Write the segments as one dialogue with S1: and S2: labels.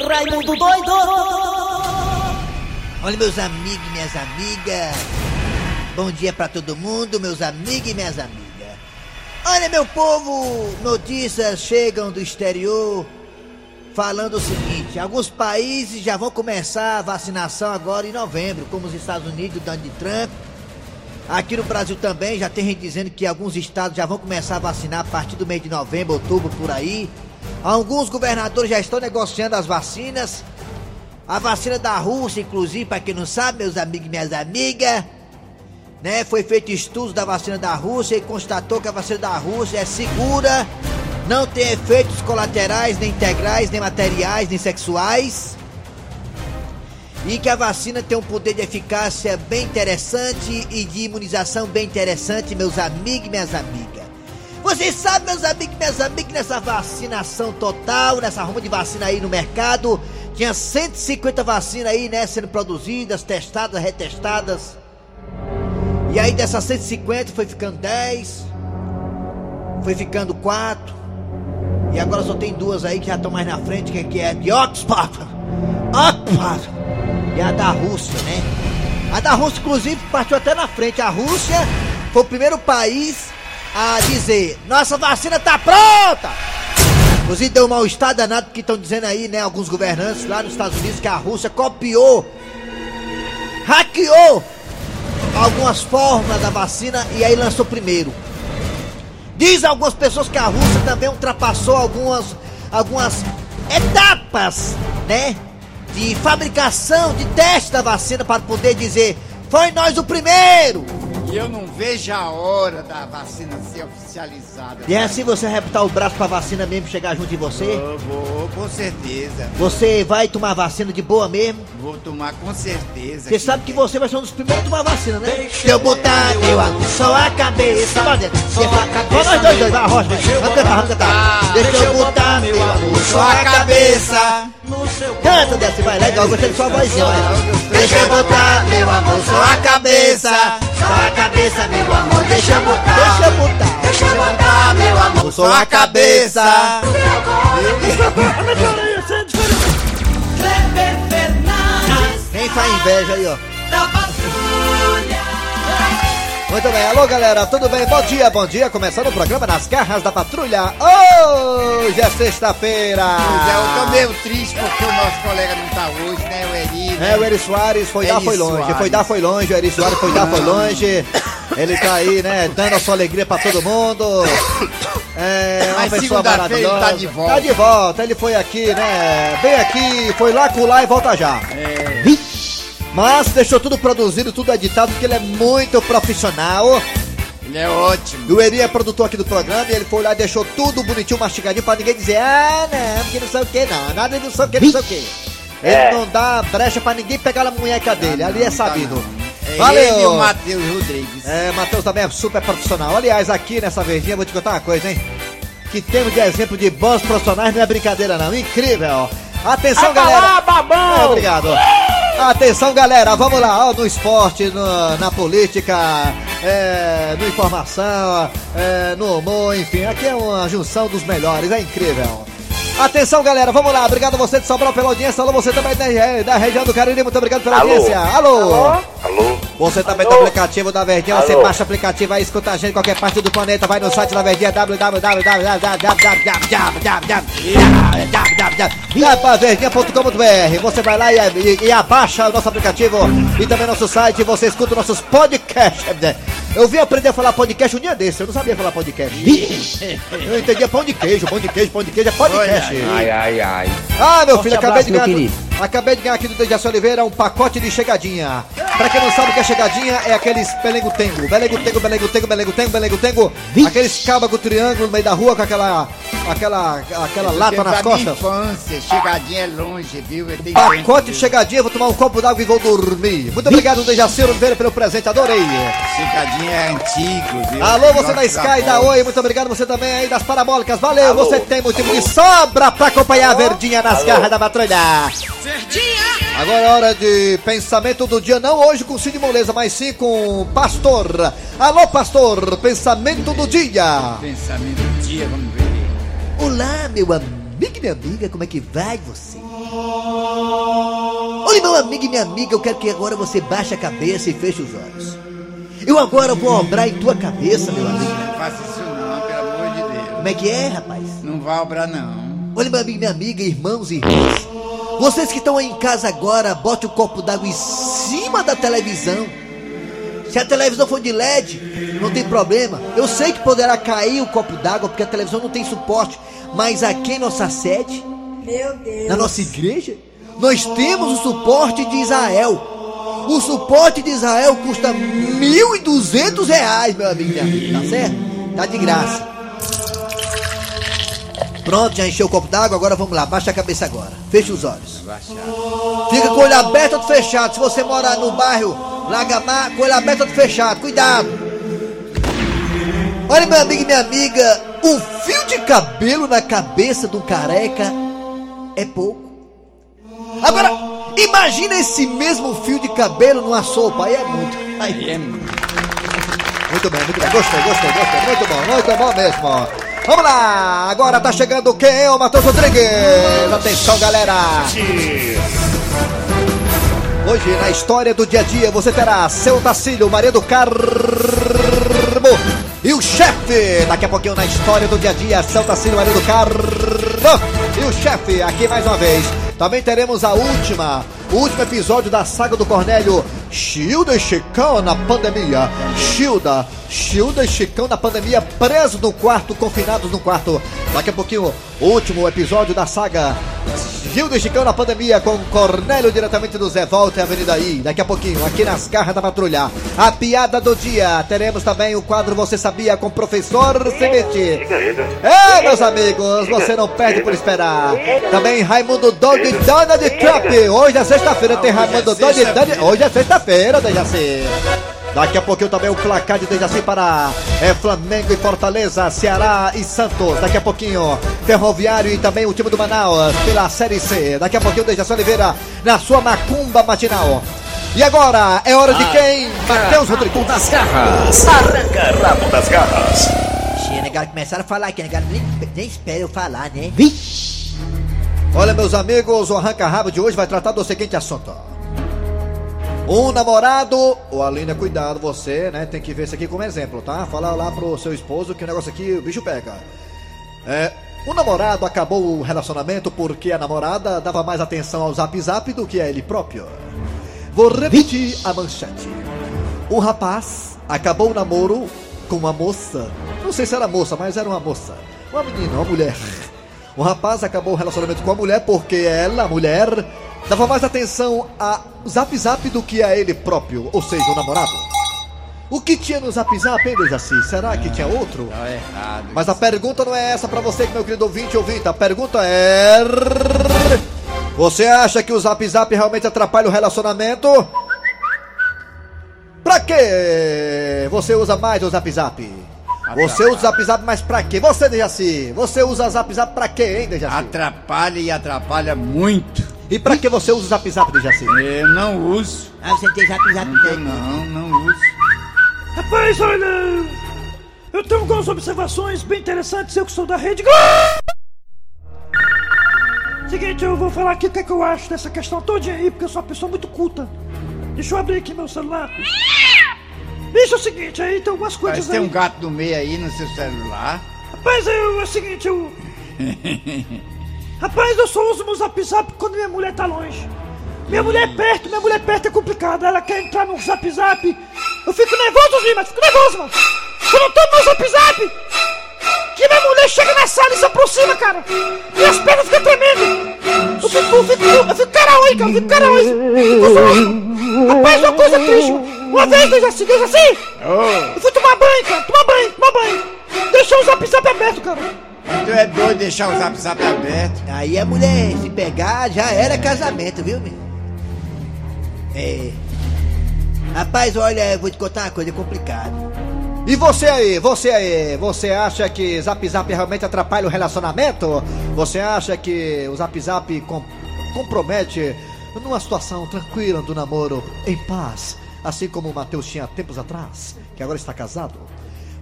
S1: Raimundo doido!
S2: Olha, meus amigos e minhas amigas. Bom dia pra todo mundo, meus amigos e minhas amigas. Olha, meu povo, notícias chegam do exterior falando o seguinte: alguns países já vão começar a vacinação agora em novembro, como os Estados Unidos, Donald Trump. Aqui no Brasil também já tem gente dizendo que alguns estados já vão começar a vacinar a partir do mês de novembro, outubro, por aí. Alguns governadores já estão negociando as vacinas. A vacina da Rússia, inclusive, para quem não sabe, meus amigos e minhas amigas, né? Foi feito estudos da vacina da Rússia e constatou que a vacina da Rússia é segura, não tem efeitos colaterais, nem integrais, nem materiais, nem sexuais. E que a vacina tem um poder de eficácia bem interessante e de imunização bem interessante, meus amigos e minhas amigas. Vocês sabem, meus amigos minhas amigas, que nessa vacinação total, nessa ruma de vacina aí no mercado, tinha 150 vacinas aí, né, sendo produzidas, testadas, retestadas. E aí dessas 150 foi ficando 10, foi ficando 4, e agora só tem duas aí que já estão mais na frente, que, que é de Oxford, Oxford, e a da Rússia, né? A da Rússia, inclusive, partiu até na frente. A Rússia foi o primeiro país a dizer: nossa vacina tá pronta! Inclusive deu um mal-estar danado porque estão dizendo aí, né, alguns governantes lá nos Estados Unidos que a Rússia copiou, hackeou algumas formas da vacina e aí lançou primeiro. Diz algumas pessoas que a Rússia também ultrapassou algumas, algumas etapas, né? De fabricação, de teste da vacina para poder dizer: foi nós o primeiro!
S3: E eu não vejo a hora da vacina ser oficializada.
S2: E é assim você reputar o braço pra vacina mesmo chegar junto de você?
S3: Vou, vou, com certeza.
S2: Você vai tomar vacina de boa mesmo?
S3: Vou tomar com certeza.
S2: Você sabe que você vai ser um dos primeiros a tomar vacina, né? Deixa eu botar meu amor só a cabeça. Vai dentro. Vamos nós dois, dois, vai, rocha, vamos cantar, vamos cantar. Deixa eu botar meu amor só a cabeça. Canta desse, vai, legal, gostei de sua vozinha. Deixa eu botar meu amor só a cabeça. Só a cabeça, meu amor, deixa eu botar. Deixa eu botar. Deixa eu botar meu amor só a cabeça. Quem faz inveja aí, ó.
S1: da Patrulha.
S2: Muito bem, alô galera, tudo bem? Bom dia, bom dia. Começando o programa nas garras da patrulha. Hoje é sexta-feira.
S3: É, eu tô meio triste porque o nosso colega não tá hoje, né? O Eri. né?
S2: É, o Eri Soares foi dar,
S3: Eri
S2: foi longe.
S3: Soares.
S2: Foi dar, foi longe. O Eri Soares foi dar, foi longe. Ele tá aí, né, dando a sua alegria pra todo mundo. É, uma
S3: Mas
S2: pessoa
S3: segunda-feira ele tá
S2: maravilhosa.
S3: de volta.
S2: Tá de volta. Ele foi aqui, né, bem aqui, foi lá, colar e volta já.
S3: É,
S2: Mas deixou tudo produzido, tudo editado, porque ele é muito profissional.
S3: ele é ótimo.
S2: E o Eri é produtor aqui do programa e ele foi lá e deixou tudo bonitinho, mastigadinho pra ninguém dizer, ah, não, porque não sei o que, não, nada de não sei o que, não sei o que. Ele não dá brecha pra ninguém pegar a munheca dele, ali é sabido.
S3: É
S2: Valeu!
S3: ele e o Matheus Rodrigues.
S2: É, Matheus também é super profissional. Aliás, aqui nessa verdinha, vou te contar uma coisa, hein? Que temos de exemplo de bons profissionais, não é brincadeira não, incrível. Atenção, galera!
S1: babão!
S2: É, obrigado. Atenção, galera, vamos lá, ó, no esporte, no- na política, é, no informação, é, no humor, enfim, aqui é uma junção dos melhores, é incrível. Atenção, galera, vamos lá, obrigado a você de Sobral pela audiência, alô, você também da, da região do Cariri, muito obrigado pela
S4: Alô?
S2: audiência. Alô?
S4: Alô?
S2: Você também
S4: Alô?
S2: do aplicativo da Verdinha, você baixa o aplicativo aí, escuta a gente em qualquer parte do planeta, vai no site da Verdinha, www.verdinha.com.br Você vai lá e, e, e abaixa o nosso aplicativo e também nosso site, você escuta nossos podcasts. Eu vim aprender a falar podcast um dia desse, eu não sabia falar podcast. Eu entendia pão de queijo, pão de queijo, pão de queijo, é podcast.
S4: Ai, ai, ai.
S2: Ah, meu filho, acabei de ganhar. Acabei de ganhar aqui do Dejaci Oliveira um pacote de chegadinha. Pra quem não sabe o que é chegadinha, é aqueles belengo-tengo. Belengo-tengo, belengo-tengo, belengo-tengo, belengo-tengo. Aqueles cábago triângulo no meio da rua com aquela. aquela. aquela lata nas costas.
S3: infância, chegadinha é longe, viu? Eu tenho
S2: Pacote
S3: tempo,
S2: de chegadinha, vou tomar um copo d'água e vou dormir. Muito obrigado, Dejaci Oliveira, pelo presente, adorei.
S3: Chegadinha é antigo, viu?
S2: Alô, você da Sky, da. Oi, muito obrigado você também aí das parabólicas. Valeu,
S4: Alô,
S2: você tem motivo de sobra pra acompanhar a verdinha nas
S4: Alô.
S2: garras da patrulha. Agora é hora de pensamento do dia, não hoje com Cid Moleza, mas sim com Pastor. Alô, Pastor, pensamento do dia.
S3: Pensamento do dia, vamos ver.
S2: Olá, meu amigo,
S4: minha amiga, como é que vai você? Olha, meu amigo e minha amiga, eu quero que agora você baixe a cabeça e feche os olhos. Eu agora vou obrar em tua cabeça, meu amigo.
S3: Não faça isso não, pelo amor de Deus.
S4: Como é que é, rapaz?
S3: Não vai obrar não.
S4: Olha, meu amigo e minha amiga, irmãos e irmãs. Vocês que estão aí em casa agora, bote o copo d'água em cima da televisão. Se a televisão for de LED, não tem problema. Eu sei que poderá cair o copo d'água porque a televisão não tem suporte. Mas aqui em nossa sede, na nossa igreja, nós temos o suporte de Israel. O suporte de Israel custa 1.200 reais, meu amigo tá certo? Tá de graça. Pronto, já encheu o copo d'água, agora vamos lá, baixa a cabeça agora. Fecha os olhos. Fica com o olho aberto ou fechado. Se você morar no bairro Lagamar, com o olho aberto ou fechado. Cuidado. Olha, meu amigo e minha amiga, um fio de cabelo na cabeça do careca é pouco. Agora, imagina esse mesmo fio de cabelo numa sopa. Aí é muito. Aí
S3: Aí é muito.
S4: muito bem, muito bem. Gostei, gostei, gostei. Muito bom, muito bom mesmo. Vamos lá, agora tá chegando quem o Matheus Rodrigues. Atenção, galera. Hoje, na história do dia a dia, você terá seu Tacílio, Maria do Carmo e o chefe. Daqui a pouquinho, na história do dia a dia, seu Tacílio, Maria do Carmo e o chefe, aqui mais uma vez. Também teremos a última, o último episódio da saga do Cornélio. Shilda e Chicão na pandemia. Shilda, Shilda e Chicão na pandemia, presos no quarto, confinados no quarto. Daqui a pouquinho, o último episódio da saga. Gildo e Chicão na pandemia com Cornélio diretamente do Zé Volta e Avenida I. Daqui a pouquinho, aqui nas garras da patrulha. A piada do dia. Teremos também o quadro Você Sabia com o professor Cimete. É, meus amigos, você não perde por esperar. Também Raimundo Dog e Donald Trump. Hoje é sexta-feira, tem Raimundo Dog e Donald. Hoje é sexta-feira, Dejaci. Daqui a pouquinho também o placar de Dejaci para é, Flamengo e Fortaleza, Ceará e Santos. Daqui a pouquinho, Ferroviário e também o time do Manaus pela Série C. Daqui a pouquinho, Dejaci Oliveira na sua macumba matinal. E agora, é hora de quem? Matheus Rodrigues.
S5: das garras. Arranca rabo das garras.
S4: Che, negado, começaram a falar aqui, negado, nem, nem espera eu falar, né? Vixe! Olha, meus amigos, o arranca-rabo de hoje vai tratar do seguinte assunto. Um namorado, ô Aline, cuidado, você, né, tem que ver isso aqui como exemplo, tá? Fala lá pro seu esposo que o negócio aqui, o bicho pega. É, o namorado acabou o relacionamento porque a namorada dava mais atenção ao zap zap do que a ele próprio. Vou repetir a manchete. Um rapaz acabou o namoro com uma moça. Não sei se era moça, mas era uma moça. Uma menina, uma mulher. O rapaz acabou o relacionamento com a mulher porque ela, a mulher, dava mais atenção a zap zap do que a ele próprio, ou seja, o namorado. O que tinha no zap zap, hein, Dejaci? Será que tinha outro?
S3: Tá errado.
S4: Mas a pergunta não é essa pra você, meu querido ouvinte ouvinte. A pergunta é. Você acha que o zap zap realmente atrapalha o relacionamento? Pra quê? Você usa mais o zap zap? Você usa o zap zap, mas pra quê? Você, Dejaci, você usa o zap zap pra quê, hein, Dejaci?
S3: Atrapalha e atrapalha muito.
S4: E pra que você usa o zap zap, Dejaci?
S3: Eu não uso.
S4: Ah, você tem zap zap
S3: Eu não, não uso.
S6: Rapaz, olha. Eu tenho algumas observações bem interessantes, eu que sou da rede. Seguinte, eu vou falar aqui o que, é que eu acho dessa questão toda aí, porque eu sou uma pessoa muito culta. Deixa eu abrir aqui meu celular. Isso é o seguinte, aí tem algumas coisas
S3: Mas tem
S6: aí.
S3: um gato no meio aí no seu celular.
S6: Rapaz, eu, é o seguinte, eu. Rapaz, eu só uso meu zap zap quando minha mulher tá longe. Minha mulher é perto, minha mulher perto é complicado. Ela quer entrar no zap zap. Eu fico nervoso, Lima, fico nervoso, mano. Quando eu tô no meu zap zap, que minha mulher chega na sala e se aproxima, cara. Minhas pernas ficam tremendo. Eu fico, eu fico, eu fico caraoi, cara, eu fico zoando. Rapaz, uma coisa triste, mano. Uma vez, deixa assim, deixa assim. Eu fui tomar banho, cara, tomar banho, tomar banho. Deixei o zap zap aberto, cara.
S3: Tu é doido deixar o zap zap aberto.
S4: Aí a mulher, se pegar, já era casamento, viu, meu? É. Rapaz, olha, eu vou te contar uma coisa complicada. E você aí, você aí, você acha que Zap Zap realmente atrapalha o relacionamento? Você acha que o Zap Zap com- compromete numa situação tranquila do namoro, em paz, assim como o Matheus tinha tempos atrás, que agora está casado?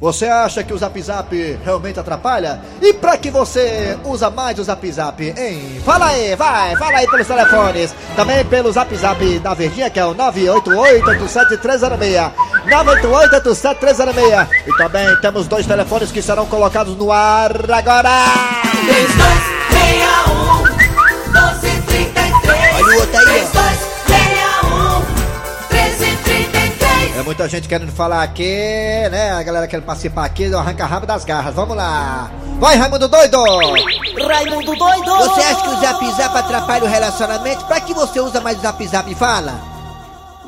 S4: Você acha que o Zap Zap realmente atrapalha? E pra que você usa mais o Zap Zap, hein? Fala aí, vai, fala aí pelos telefones. Também pelo Zap Zap da Verdinha, que é o 988-87306. 988-87306. E também temos dois telefones que serão colocados no ar agora.
S1: 3261 1233
S2: Olha o outro aí, ó.
S4: Muita gente querendo falar aqui, né? A galera querendo participar aqui do Arranca Rabo das Garras. Vamos lá. Vai, Raimundo Doido!
S1: Raimundo doido
S2: Você acha que o Zap Zap atrapalha o relacionamento? Pra que você usa mais o Zap Zap? Fala.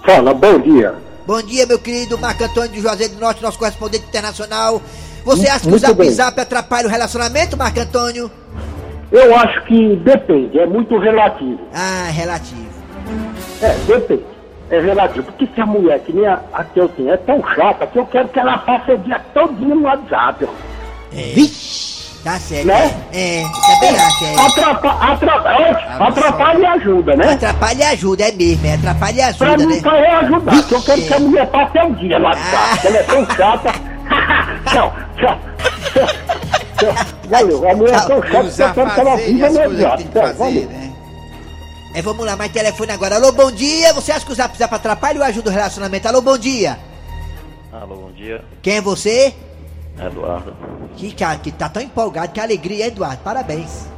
S7: Fala, bom dia.
S2: Bom dia, meu querido Marco Antônio de Juazeiro do Norte, nosso correspondente internacional. Você acha que o
S7: Muito
S2: Zap
S7: bem.
S2: Zap atrapalha o relacionamento, Marco Antônio?
S7: Eu acho que depende, é muito relativo.
S2: Ah, relativo.
S7: É, depende. É relativo. Porque se a mulher, que nem a, a que eu tenho, é tão chata que eu quero que ela passe o dia todinho no WhatsApp. ó.
S2: Vixe! Tá certo.
S7: Né?
S2: É, é, também acho, é.
S7: Atrapa, atrapa, é, atrapalha e ajuda, né?
S2: Atrapalha e ajuda, é mesmo, é atrapalha e
S7: Pra
S2: ajuda,
S7: mim,
S2: né?
S7: pra eu ajudar. porque eu quero que a mulher passe o dia no WhatsApp. porque Ela é tão chata. tchau, tchau. tchau. Valeu, a mulher é tão chata que eu quero que ela viva no WhatsApp. Tchau, valeu.
S2: É, vamos lá, mais telefone agora. Alô, bom dia. Você acha que o Zap Zap atrapalha ou ajuda o relacionamento? Alô, bom dia.
S8: Alô, bom dia.
S2: Quem é você?
S8: Eduardo.
S2: Que cara, que tá tão empolgado, que alegria, Eduardo. Parabéns.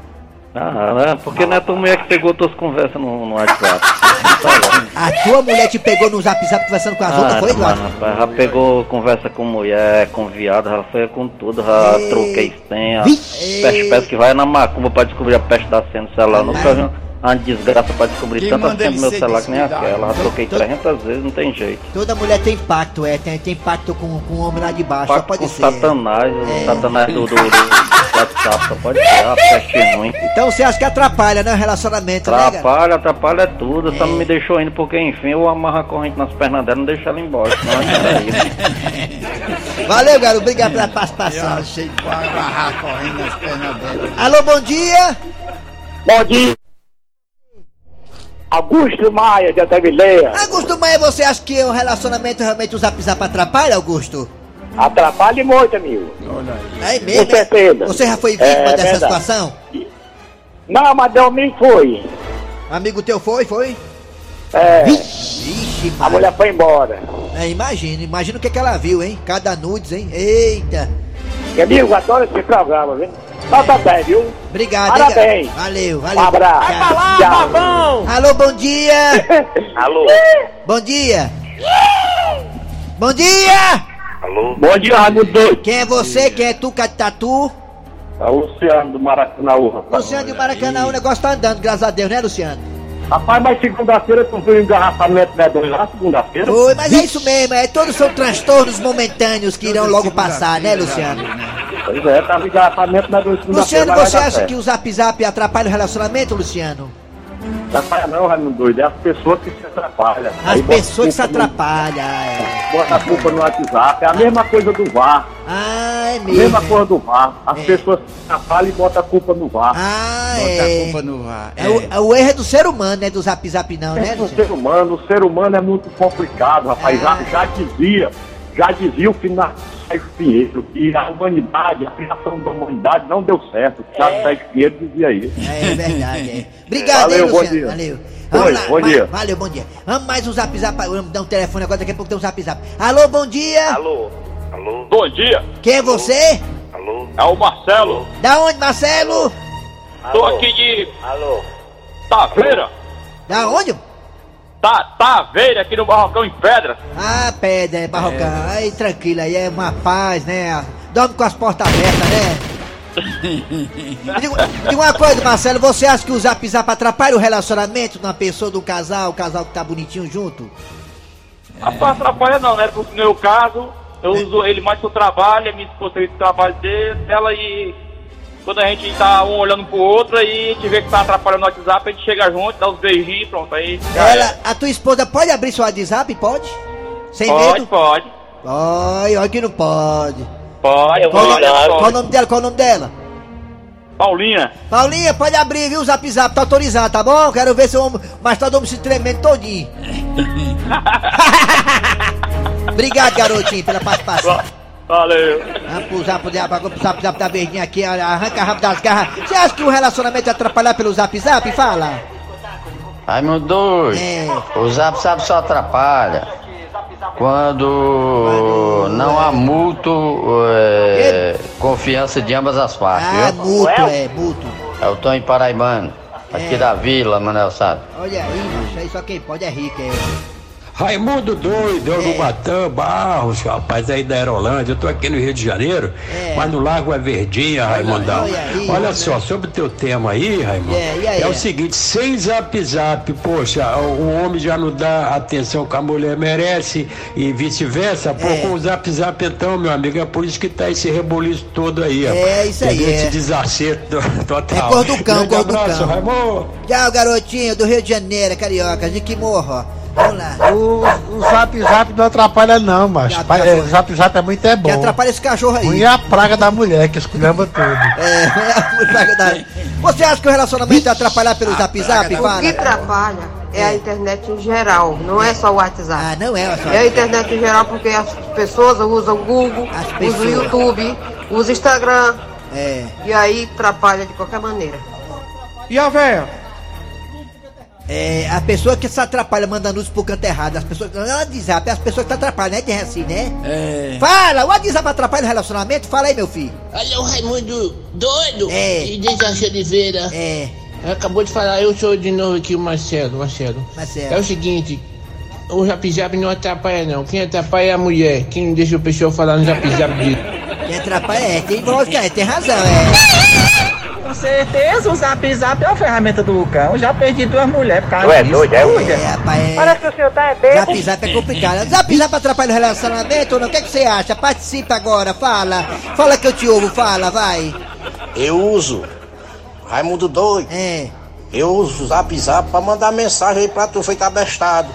S8: Ah, né? Porque não é tua mulher que pegou tuas conversas no, no WhatsApp. Tá.
S2: A tua mulher te pegou no Zap Zap conversando com as outras, foi, Eduardo?
S8: rapaz, já pegou conversa com mulher, com viado, já foi com tudo, já
S2: Ei.
S8: troquei senha. Peste, peste que vai na macumba pra descobrir a peste da senha do celular. Nunca uma desgraça pra descobrir
S3: Quem
S8: tanta
S3: manda
S8: senha
S3: ele
S8: do meu celular que nem aquela. Já troquei
S2: Todo-
S8: 300 vezes, não tem jeito.
S2: Toda mulher tem pacto, é. Tem, tem pacto com, com o homem lá de baixo, só
S8: Pacto
S2: pode
S8: com
S2: ser.
S8: satanás,
S2: É.
S8: satanás do, do, do WhatsApp, só pode ser, a peste ruim.
S2: Então você acha que atrapalha, né, o relacionamento, né?
S8: Atrapalha, atrapalha tudo. Só
S2: É.
S8: não me deixou indo, porque enfim eu amarro a corrente nas pernas dela e não deixo ela embora. Senão é aí.
S2: Valeu, garoto. Obrigado pela
S3: Eu
S2: participação.
S3: achei que vai agarrar correndo nas pernas dela.
S2: Alô, bom dia.
S7: Bom dia. Augusto Maia, de Atavileia.
S2: Augusto Maia, você acha que o relacionamento realmente o Zap Zap atrapalha, Augusto?
S7: Atrapalha muito, amigo.
S3: Olha aí.
S2: É mesmo?
S7: Com certeza.
S2: Você já foi vítima
S7: É,
S2: dessa
S7: verdade.
S2: situação?
S7: Não, mas domingo foi.
S2: Amigo teu foi, foi?
S7: É,
S2: Vixe,
S7: a mulher foi embora.
S2: É, imagina, imagina o que, que ela viu, hein? Cada nudes, hein? Eita.
S7: E, amigo, adoro esse programa, viu? Nota 10, viu?
S2: Obrigado,
S7: Parabéns.
S2: hein, cara? Valeu,
S7: Um
S2: valeu.
S7: abraço.
S2: Tchau.
S7: Tchau.
S2: Alô, bom dia.
S8: Alô?
S2: Bom dia. Bom dia.
S8: Alô?
S7: Bom dia, Raimundo Doido.
S2: Quem é você? Quem é tu, Tatu?
S7: É o Luciano do Maracanãú, rapaz.
S2: Luciano de Maracanã, o negócio tá andando, graças a Deus, né, Luciano?
S7: Rapaz, mas segunda-feira tu viu engarrafamento né, dois lá, segunda-feira?
S2: Oi, mas é isso mesmo, é todos são transtornos momentâneos que irão logo passar, né, Luciano?
S7: Pois é, tava engarrafamento na dois segunda-feira.
S2: Luciano, você acha que o Zap Zap atrapalha o relacionamento, Luciano?
S7: Não atrapalha não, Raimundo Doido, é as pessoas que se atrapalham.
S2: As
S7: Aí
S2: pessoas que se atrapalham, é.
S7: Bota a culpa no WhatsApp, é a mesma coisa do VAR.
S2: Ah, é
S7: A mesma
S2: mesmo.
S7: coisa do VAR. As
S2: É.
S7: pessoas se atrapalham e botam a culpa no VAR.
S2: Ah,
S3: Bota a
S2: é.
S3: culpa no ar.
S2: É o, é o erro é do ser humano, né? Do Zap Zap não, né,
S7: É do ser humano, o ser humano é muito complicado, rapaz. Já,
S2: Ah.
S7: já dizia, já dizia o final Sérgio Pinheiro, que a humanidade, a criação da humanidade não deu certo. O Thiago Sérgio Pinheiro dizia isso.
S2: É, é verdade, é. Obrigado,
S7: Valeu,
S2: hein,
S7: bom
S2: Luciano?
S7: dia.
S2: Valeu.
S7: Oi, bom
S2: mais-
S7: dia.
S2: Valeu, bom dia. Vamos mais um Zap Zap. Vamos dar um telefone agora, daqui a pouco tem um Zap Zap. Alô, bom dia.
S8: Alô? Alô?
S7: Bom dia,
S2: Quem é você?
S8: Alô?
S7: é o Marcelo.
S2: Da onde, Marcelo?
S7: Tô aqui de
S8: Alô?
S7: Taveira.
S2: Da onde?
S7: Tá, Taveira, aqui no Barrocão em Pedra.
S2: Ah, pedra, é barrocão. Aí, tranquilo, aí é uma paz, né? Dorme com as portas abertas, né? Diga uma coisa, Marcelo, você acha que o Zap Zap atrapalha o relacionamento de uma pessoa, um casal, o casal que tá bonitinho junto?
S9: Rapaz, atrapalha não, né? Porque no meu caso, eu uso ele mais pro trabalho, a minha esposa fez o trabalho dele, dela e quando a gente tá um olhando pro outro, aí a gente vê que tá atrapalhando no WhatsApp, a gente chega junto, dá uns beijinhos, pronto, aí
S2: Ela,
S9: é.
S2: a tua esposa pode abrir seu WhatsApp? Pode? Sem
S9: Pode,
S2: medo?
S9: pode,
S2: Ai, olha que não pode.
S9: pode,
S2: Qual, o nome-
S9: pode,
S2: qual o nome dela? Qual o nome dela?
S9: Paulinha,
S2: Paulinha, pode abrir, viu? O Zap Zap tá autorizado, tá bom? Quero ver seu homem, mas todo mundo se tremendo todinho. Obrigado, garotinho, pela participação.
S9: Valeu.
S2: Vamos pro zap, zap, pro zap, zap da verdinha aqui, arranca rápido das garras. Você acha que o relacionamento é atrapalhar pelo zap zap? Fala.
S8: Raimundo doido.
S2: É.
S8: O zap zap só atrapalha. Quando não há mútuo é, confiança de ambas as partes,
S2: Ah,
S8: viu?
S2: mútuo, é, mútuo.
S8: É o Tony Paraibano, aqui
S2: É.
S8: da vila, Manel Sá.
S2: Olha aí, macho, aí só quem pode é rico, é.
S10: Raimundo doido, no Batã, Barros, rapaz, aí da Aerolândia. Eu tô aqui no Rio de Janeiro,
S2: É.
S10: mas no Lago é verdinha, Raimundão.
S2: olha aí,
S10: Olha
S2: olha.
S10: só, sobre o teu tema aí, Raimundo.
S2: É, aí?
S10: É o seguinte, sem zap zap, poxa, o homem já não dá atenção que a mulher merece e vice-versa. Pô,
S2: É.
S10: com o zap zap então, meu amigo, é por isso que tá esse reboliço todo aí,
S2: É,
S10: rapaz.
S2: isso aí, é.
S10: Esse desacerto total.
S2: É cor do cão, cor do
S10: abraço,
S2: cão.
S10: Raimundo.
S2: Tchau, garotinho do Rio de Janeiro, carioca, de que morro. Vamos
S3: O, o zap zap não atrapalha não, macho.
S2: Atrapalha.
S3: é, zap zap é muito é bom.
S2: Que atrapalha esse cachorro aí.
S3: Ruim é a praga da mulher que esculhamba tudo.
S2: É, é verdade. Você acha que o relacionamento é atrapalhar pelo zap zap?
S11: O que atrapalha é a internet em geral, não é só o WhatsApp.
S2: Ah, não é só.
S11: É a internet em geral porque as pessoas usam o Google, usam o YouTube, usam o Instagram
S2: É.
S11: e aí atrapalha de qualquer maneira.
S3: E a véia?
S2: É, a pessoa que se atrapalha manda anúncio pro canto errado. As pessoas. Não é o WhatsApp, é as pessoas que se atrapalham, né? De assim, né?
S12: É.
S2: Fala, o WhatsApp atrapalha o relacionamento? Fala aí, meu filho.
S12: Olha o Raimundo doido
S2: É.
S12: e Dejaci Oliveira.
S2: É,
S12: Acabou de falar, eu sou de novo aqui o Marcelo, Marcelo. É o
S2: Marcelo.
S12: seguinte, o Zap não atrapalha não. Quem atrapalha é a mulher. Quem não deixa o pessoal falar no Zap Zap de...
S2: Quem atrapalha é, tem voz, é, tem razão, é.
S13: Com certeza, o Zap Zap é uma ferramenta do cão. Eu já perdi duas mulheres por causa
S8: Tu é
S13: disso.
S8: doido, é,
S13: Cuida.
S2: É, rapaz, é.
S11: Parece que o senhor tá é bebo.
S2: Zap Zap é complicado. Zap Zap atrapalha o relacionamento ou não? O que, é que você acha? Participa agora, fala. Fala que eu te ouvo, fala, vai.
S14: Eu uso. Raimundo doido.
S2: É.
S14: Eu uso o zap zap pra mandar mensagem aí pra tu feito abestado.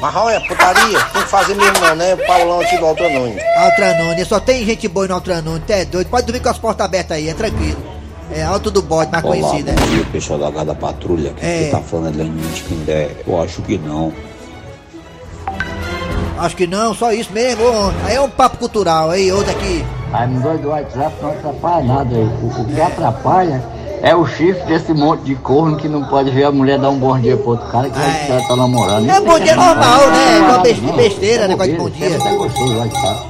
S14: Mas olha, putaria, tem que fazer mesmo não, né? Paulão aqui do Alto Nunes.
S2: Altranone, só tem gente boa no Altranone, tu é doido. Pode dormir com as portas abertas aí, é tranquilo. É Alto do Bode, mais conhecida.
S15: bom dia, pessoal da Gada Patrulha. Quem
S2: É.
S15: que tá falando é Lenin de Quindé. Eu acho que não.
S2: Acho que não, só isso mesmo. Aí é um papo cultural, aí, outro aqui.
S13: Raimundo do WhatsApp não atrapalha nada. O, o que atrapalha é o chifre desse monte de corno que não pode ver a mulher dar um bom dia pro outro cara que
S2: é.
S13: que ela tá namorando.
S2: É um bom dia normal, né?
S13: Não,
S2: Uma besteira,
S13: É
S2: negócio de bom dia.
S13: é gostoso o WhatsApp.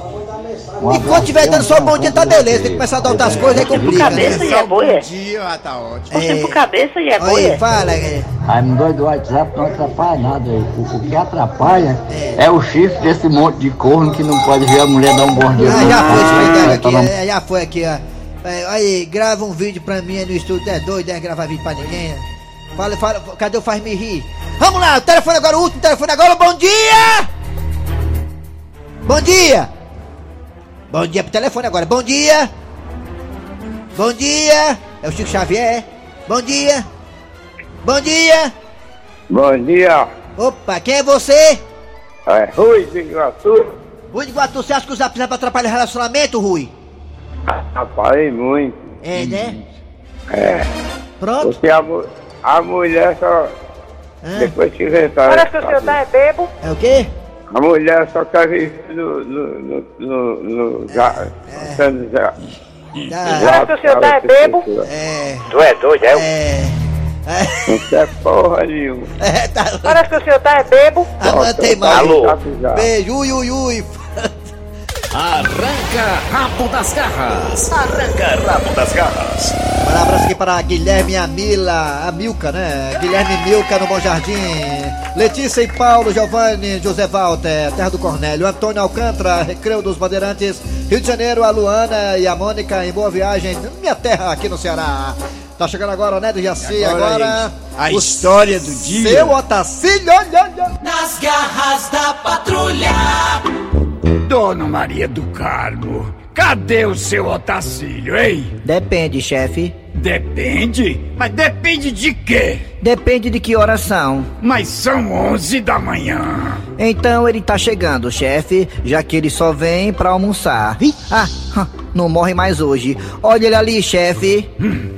S13: Um
S2: Enquanto
S13: abraço,
S2: tiver dando só
S13: um
S2: bom dia, tá beleza. Tem que começar a dar outras coisas, aí complica,
S7: cabeça
S2: né?
S7: e é boia.
S3: dia, ah, tá ótimo.
S7: Você por cabeça e é
S2: Olha aí,
S7: boia.
S2: fala. é.
S13: Raimundo do WhatsApp não atrapalha nada. O, o que atrapalha é. o chifre desse monte de corno que não pode ver a mulher dar um bom dia.
S2: Ah, já foi
S13: vai
S2: aqui,
S13: tá nam-
S2: é, já foi aqui, ó. É, aí, grava um vídeo pra mim aí no estúdio, é doido, é gravar vídeo pra ninguém. Fala, fala, cadê o Faz Me Rir? Vamos lá, o telefone agora, o último telefone agora, bom dia! Bom dia! Bom dia pro telefone agora, bom dia! Bom dia! É o Chico Xavier? Bom dia! Bom dia!
S8: Bom dia,
S2: Opa, quem é você?
S8: é Rui de Iguatu.
S2: Rui de Guatu, você acha que o Zap Zap atrapalha o relacionamento, Rui?
S8: Atrapalhei muito.
S2: É, né?
S8: É,
S2: Pronto?
S8: porque a, a mulher só.
S2: Hã?
S8: Depois que inventar.
S11: Parece que o senhor tá é bebo.
S2: É o quê?
S8: A mulher só quer viver no. no. no. no. no já, sendo já,
S2: Tá.
S8: já,
S11: Parece que o senhor tá é bebo.
S2: É.
S8: Tu é doido, é?
S2: É.
S8: Não quer porra nenhuma.
S2: É, tá.
S11: Parece que o senhor tá é bebo.
S2: Amanhã tem mais.
S8: Alô?
S2: Beijo, ui, ui, ui.
S5: Arranca rabo das garras. Arranca rabo das garras.
S4: Um abraço aqui para Guilherme e a Mila, a Milka, né? Guilherme Milka no Bom Jardim. Letícia e Paulo, Giovanni, José Walter, Terra do Cornélio, Antônio Alcântara, Recreio dos Bandeirantes, Rio de Janeiro, a Luana e a Mônica em boa viagem, minha terra aqui no Ceará. Tá chegando agora, né, do Jaci,
S3: Agora,
S4: agora.
S3: a história do dia.
S4: Seu Otacílio, olha, olha.
S1: Nas garras da patrulha.
S10: Dona Maria do Carmo, cadê o seu Otacílio, hein?
S2: Depende, chefe.
S10: Depende? Mas depende de quê?
S16: Depende de que horas são.
S17: Mas são 11 da manhã.
S16: Então ele tá chegando, chefe, já que ele só vem pra almoçar. Ah, não morre mais hoje. Olha ele ali, chefe.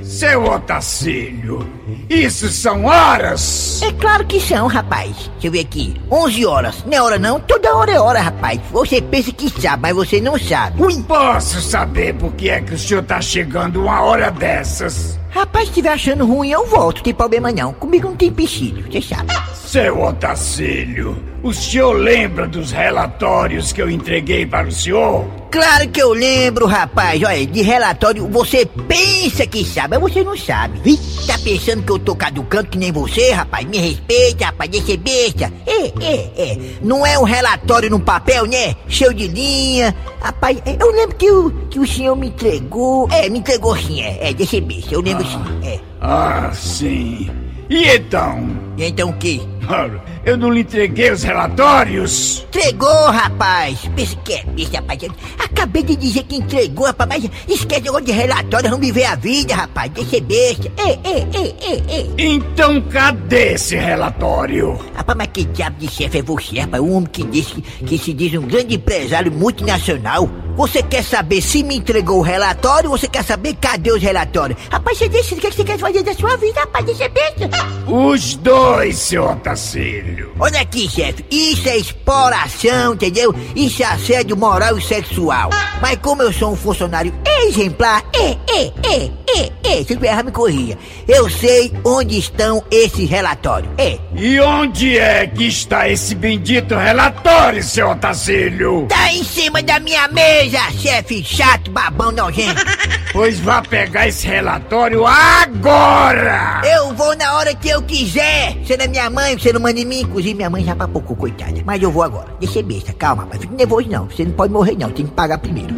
S17: Seu Otacílio, isso são horas?
S18: É claro que são, rapaz. Deixa eu ver aqui. 11 horas. Não é hora não? Toda hora é hora, rapaz. Você pensa que sabe, mas você não sabe. Ui.
S17: Posso saber por que é que o senhor tá chegando uma hora dessas?
S18: Rapaz, se estiver achando ruim, eu volto. Não tem problema não. Comigo não tem empecilho, você sabe.
S17: Seu Otacílio, o senhor lembra dos relatórios que eu entreguei para o senhor?
S18: Claro que eu lembro, rapaz. Olha, de relatório, você pensa que sabe, mas você não sabe. Vi? Tá pensando que eu tô caducando que nem você, rapaz? Me respeita, rapaz, deixa ser besta. É, é, é. Não é um relatório no papel, né? Cheio de linha. Rapaz, é, eu lembro que o, que o senhor me entregou. É, me entregou sim, é. É, deixa ser besta. Eu lembro sim, é.
S17: Ah, sim. E então?
S18: E então o quê?
S17: Ora, Eu não lhe entreguei os relatórios?
S18: Entregou, rapaz. Pensa que é rapaz. Eu Acabei de dizer que entregou, rapaz, mas esquece o negócio de relatório, vamos viver a vida, rapaz. Deixa besta. É, é, é, é, é.
S17: Então cadê esse relatório?
S18: Rapaz, mas que diabo de chefe é você, rapaz? Um homem que diz que, que se diz um grande empresário multinacional. Você quer saber se me entregou o relatório ou você quer saber cadê os relatórios? Rapaz, você decide o que você quer fazer da sua vida, rapaz. Deixa besta.
S17: Os dois, seu Otacílio.
S18: Olha aqui, chefe, isso é exploração, entendeu? Isso é assédio moral e sexual. Mas como eu sou um funcionário exemplar, é, é, é, é, é, se eu errar me corria. Eu sei onde estão esses relatórios, é.
S17: E onde é que está esse bendito relatório, seu Otacílio?
S18: Tá em cima da minha mesa, chefe chato, babão nojento.
S17: Pois vá pegar esse relatório agora!
S18: Eu vou na hora que eu quiser. Você não é minha mãe, você não manda em mim. Inclusive, minha mãe já papocou, coitada. Mas eu vou agora. Deixa besta, calma, rapaz. Fique nervoso não. Você não pode morrer não, tem que pagar primeiro.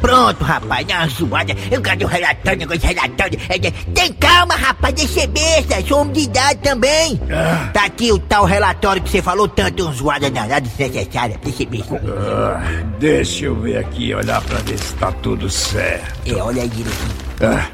S18: Pronto, rapaz, dá uma zoada. Eu quero relatório, negócio de relatório. É, Tem calma, rapaz, deixa ser besta. Sou homem de idade também. Tá aqui o tal relatório que você falou tanto, um zoada danada desnecessária. Deixa ser besta.
S17: Ah, deixa eu ver aqui, olhar pra ver se tá tudo certo.
S18: É, olha aí direitinho.
S17: Ah,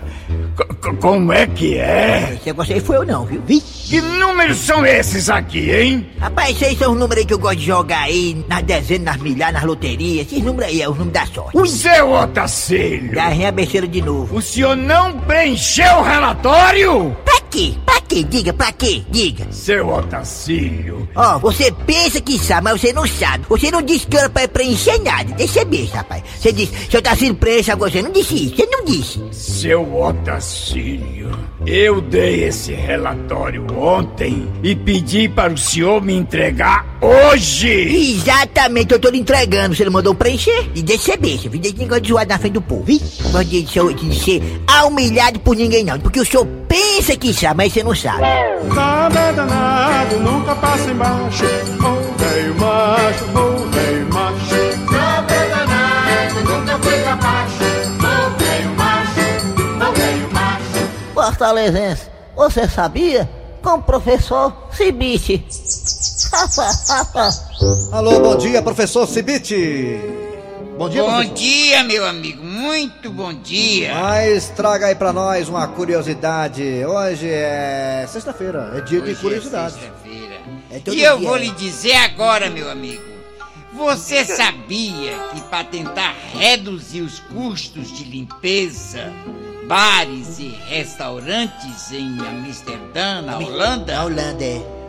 S17: co- como é que é?
S18: Esse negócio aí foi eu não, viu? Vi?
S17: Que números são esses aqui, hein?
S18: Rapaz, esses são os números aí que eu gosto de jogar aí, nas dezenas, nas milhares, nas loterias. Esses números aí é os números da sorte.
S17: Seu Otacílio!
S18: Já arranha a besteira de novo.
S17: O senhor não preencheu o relatório?
S18: Pra quê? Quê? Diga, pra quê? Diga.
S17: Seu Otacílio!
S18: Ó, você pensa que sabe, mas você não sabe. Você não disse que era pra preencher nada. Deixa ser besta, rapaz. Você disse, seu Tarcísio preencha. Você não disse isso. Você não disse.
S17: Seu Otacílio, eu dei esse relatório ontem e pedi para o senhor me entregar hoje!
S18: Exatamente, eu tô lhe entregando. Você não mandou preencher? E deixa ser besta. viu? Deixa negócio de zoar na frente do povo. Vi? Não de ser humilhado por ninguém, não. Porque o senhor pensa que sabe, mas você não sabe.
S19: Nada é danado, nunca passa embaixo. Ô velho macho, ô velho macho. Nada é danado, nunca foi pra baixo. Ô velho macho, ô velho macho.
S18: Fortalezense, você sabia? Com o professor Cibite.
S4: Alô, bom dia, professor Cibite. Bom dia,
S3: Bom
S4: professor.
S3: dia, meu amigo. Muito bom dia.
S4: Mas traga aí pra nós uma curiosidade. Hoje é sexta-feira, é dia de
S3: Hoje é
S4: curiosidade.
S3: sexta-feira.
S4: É todo
S3: E eu
S4: dia,
S3: vou lhe dizer agora, meu amigo. Você sabia que para tentar reduzir os custos de limpeza, bares e restaurantes em Amsterdã, na Holanda,
S18: Na Holanda, é.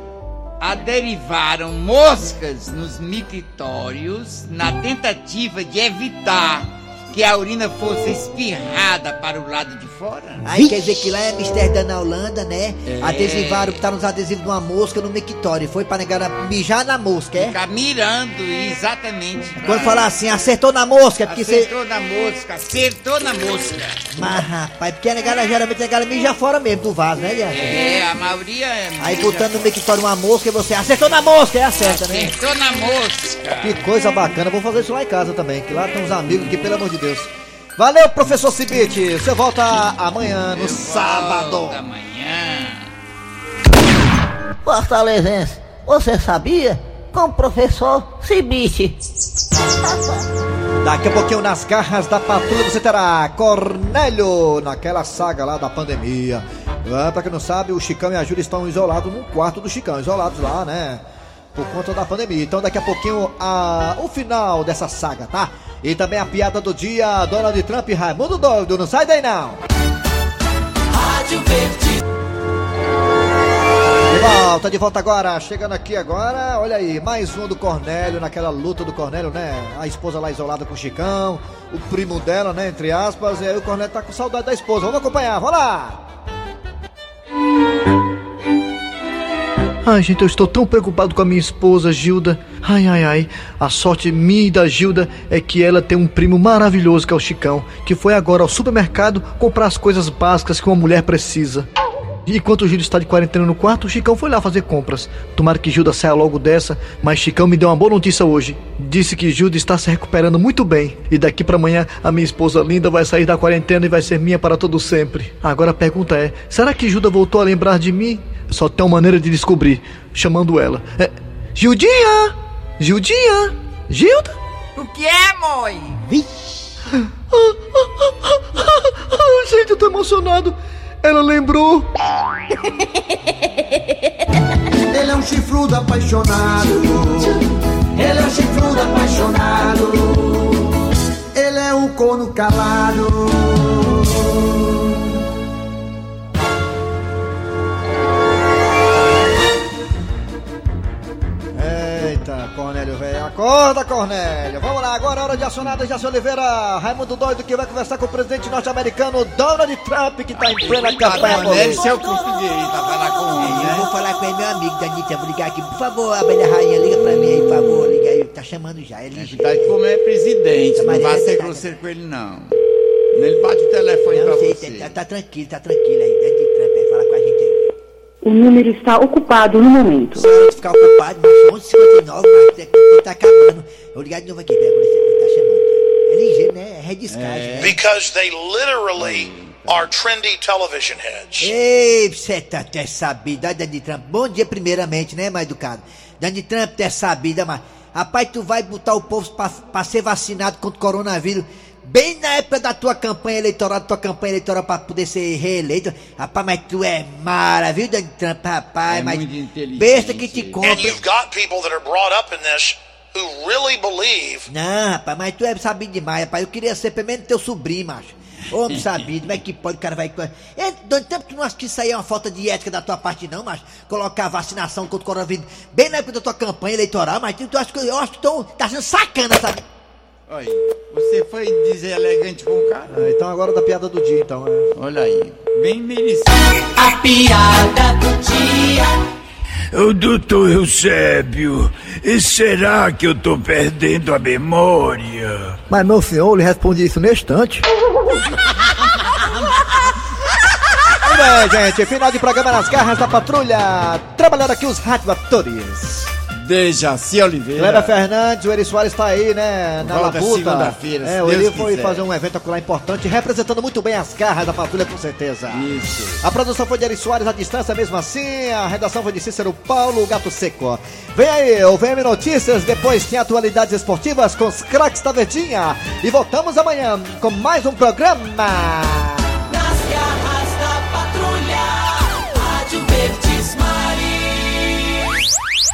S3: Aderivaram moscas nos mictórios na tentativa de evitar que a urina fosse espirrada para o lado de fora?
S18: Aí quer dizer que lá em Amsterdã, na Holanda, né?
S3: É.
S18: Adesivaram, tá nos adesivos de uma mosca no mictório. Foi pra negar mijar na mosca, é?
S3: Ficar mirando, exatamente.
S18: Quando falar assim, acertou na mosca, é porque você.
S3: Acertou na mosca, acertou na mosca.
S18: Mas rapaz, porque a negada geralmente a negada mija fora mesmo do vaso, né, Diana?
S3: É, a maioria é.
S18: Aí botando no mictório uma mosca e você acertou na mosca, é acerta, né?
S3: Acertou na mosca.
S4: Que coisa bacana, vou fazer isso lá em casa também, que lá tem uns amigos que, pelo amor de Deus. Valeu, professor Cibite. Você volta amanhã, no sábado.
S3: amanhã.
S18: Fortalezense, você sabia? Com o professor Cibite.
S4: Daqui a pouquinho nas garras da patrulha você terá Cornélio naquela saga lá da pandemia. Ah, pra quem não sabe, o Chicão e a Júlia estão isolados no quarto do Chicão, isolados lá, né? Por conta da pandemia. Então daqui a pouquinho a, o final dessa saga, tá? E também a piada do dia, Donald Trump e Raimundo Doido. Não sai daí não!
S1: Rádio Verde.
S4: De volta, de volta agora, chegando aqui agora, olha aí, mais um do Cornélio, naquela luta do Cornélio, né? A esposa lá isolada com o Chicão, o primo dela, né? Entre aspas, e aí o Cornélio tá com saudade da esposa. Vamos acompanhar, vamos lá!
S20: Ai, gente, eu estou tão preocupado com a minha esposa, Gilda. Ai, ai, ai. A sorte minha e da Gilda é que ela tem um primo maravilhoso que é o Chicão, que foi agora ao supermercado comprar as coisas básicas que uma mulher precisa. E enquanto o Gilda está de quarentena no quarto, o Chicão foi lá fazer compras. Tomara que Gilda saia logo dessa, mas Chicão me deu uma boa notícia hoje. Disse que Gilda está se recuperando muito bem. E daqui para amanhã a minha esposa linda vai sair da quarentena e vai ser minha para todo sempre. Agora a pergunta é: será que Gilda voltou a lembrar de mim? Só tem uma maneira de descobrir, chamando ela. É, Gildinha! Gildinha! Gilda?
S21: O que é, mãe?
S20: Gente, eu tô emocionado. Ela lembrou.
S1: Ele é um chifrudo apaixonado. Ele é um chifrudo apaixonado. Ele é um corno calado.
S4: Cornélio, velho. Acorda, Cornélio. Vamos lá, agora é hora de acionar Dejaci Oliveira. Raimundo Doido que vai conversar com o presidente norte-americano Donald Trump, que tá em plena campanha.
S3: Cornélio, se eu conseguir, tá falar com ele,
S2: Eu vou falar com ele, meu amigo Danita, vou ligar aqui. Por favor, abelha rainha, liga pra mim aí, por favor. Liga aí, tá chamando já. Ele
S3: Cuidado que como é presidente, não vai ser
S2: tá-
S3: grosseiro com ele, não. Ele bate o telefone pra
S2: Não sei,
S3: você.
S2: tá, tá tranquilo, tá tranquilo aí. Danny Trump aí, fala com a gente aí.
S22: O número está ocupado no momento.
S2: Se ficar ocupado, mas 11h59, mas é tá acabando. Eu vou ligar de novo aqui, ele tá chamando. É ligeiro, né? É rediscagem, né?
S23: Because they literally are trendy television heads.
S2: Ei, você tá até sabido, olha, Danny Trump. Bom dia, primeiramente, né, mais educado? Danny Trump, tu é sabida, mas. Rapaz, tu vai botar o povo pra, pra ser vacinado contra o coronavírus. Bem na época da tua campanha eleitoral, da tua campanha eleitoral pra poder ser reeleito. Rapaz, mas tu é mara, viu, Danny Trump, rapaz?
S3: É
S2: mas
S3: muito inteligente.
S2: besta que te compra.
S23: And you've got people that are brought up in this who really believe
S2: Não, rapaz, mas tu é sabido demais, rapaz. Eu queria ser pelo menos teu sobrinho, macho. Homem sabido, como é que pode, o cara vai. É, tempo que tu não acha que isso aí é uma falta de ética da tua parte, não, macho? Colocar a vacinação contra o coronavírus bem na época da tua campanha eleitoral, mas tu, tu acha que eu acho que tu tá sendo sacana, sabe?
S3: Olha, você foi deselegante com o cara.
S4: É, então agora da piada do dia, então. É.
S3: Olha aí, bem merecido.
S1: A piada do dia.
S17: Ô, doutor Eusébio, e será que eu tô perdendo a memória?
S20: Mas meu senhor, lhe respondi isso no instante.
S4: Muito bem, gente. Final de programa nas garras da patrulha. Trabalhando aqui os radioatores.
S3: Dejaci Oliveira.
S4: Kleber Fernandes, o Eri Soares tá aí, né? Na
S3: Volta
S4: labuta.
S3: segunda-feira, se
S4: É, o Eri foi
S3: quiser.
S4: fazer um evento lá importante, representando muito bem as garras da patrulha, com certeza.
S3: Isso.
S4: A produção foi de Eri Soares à distância, mesmo assim. A redação foi de Cícero Paulo, o Gato Seco. Vem aí, o VM Notícias, depois tem atualidades esportivas com os craques da Verdinha. E voltamos amanhã com mais um programa.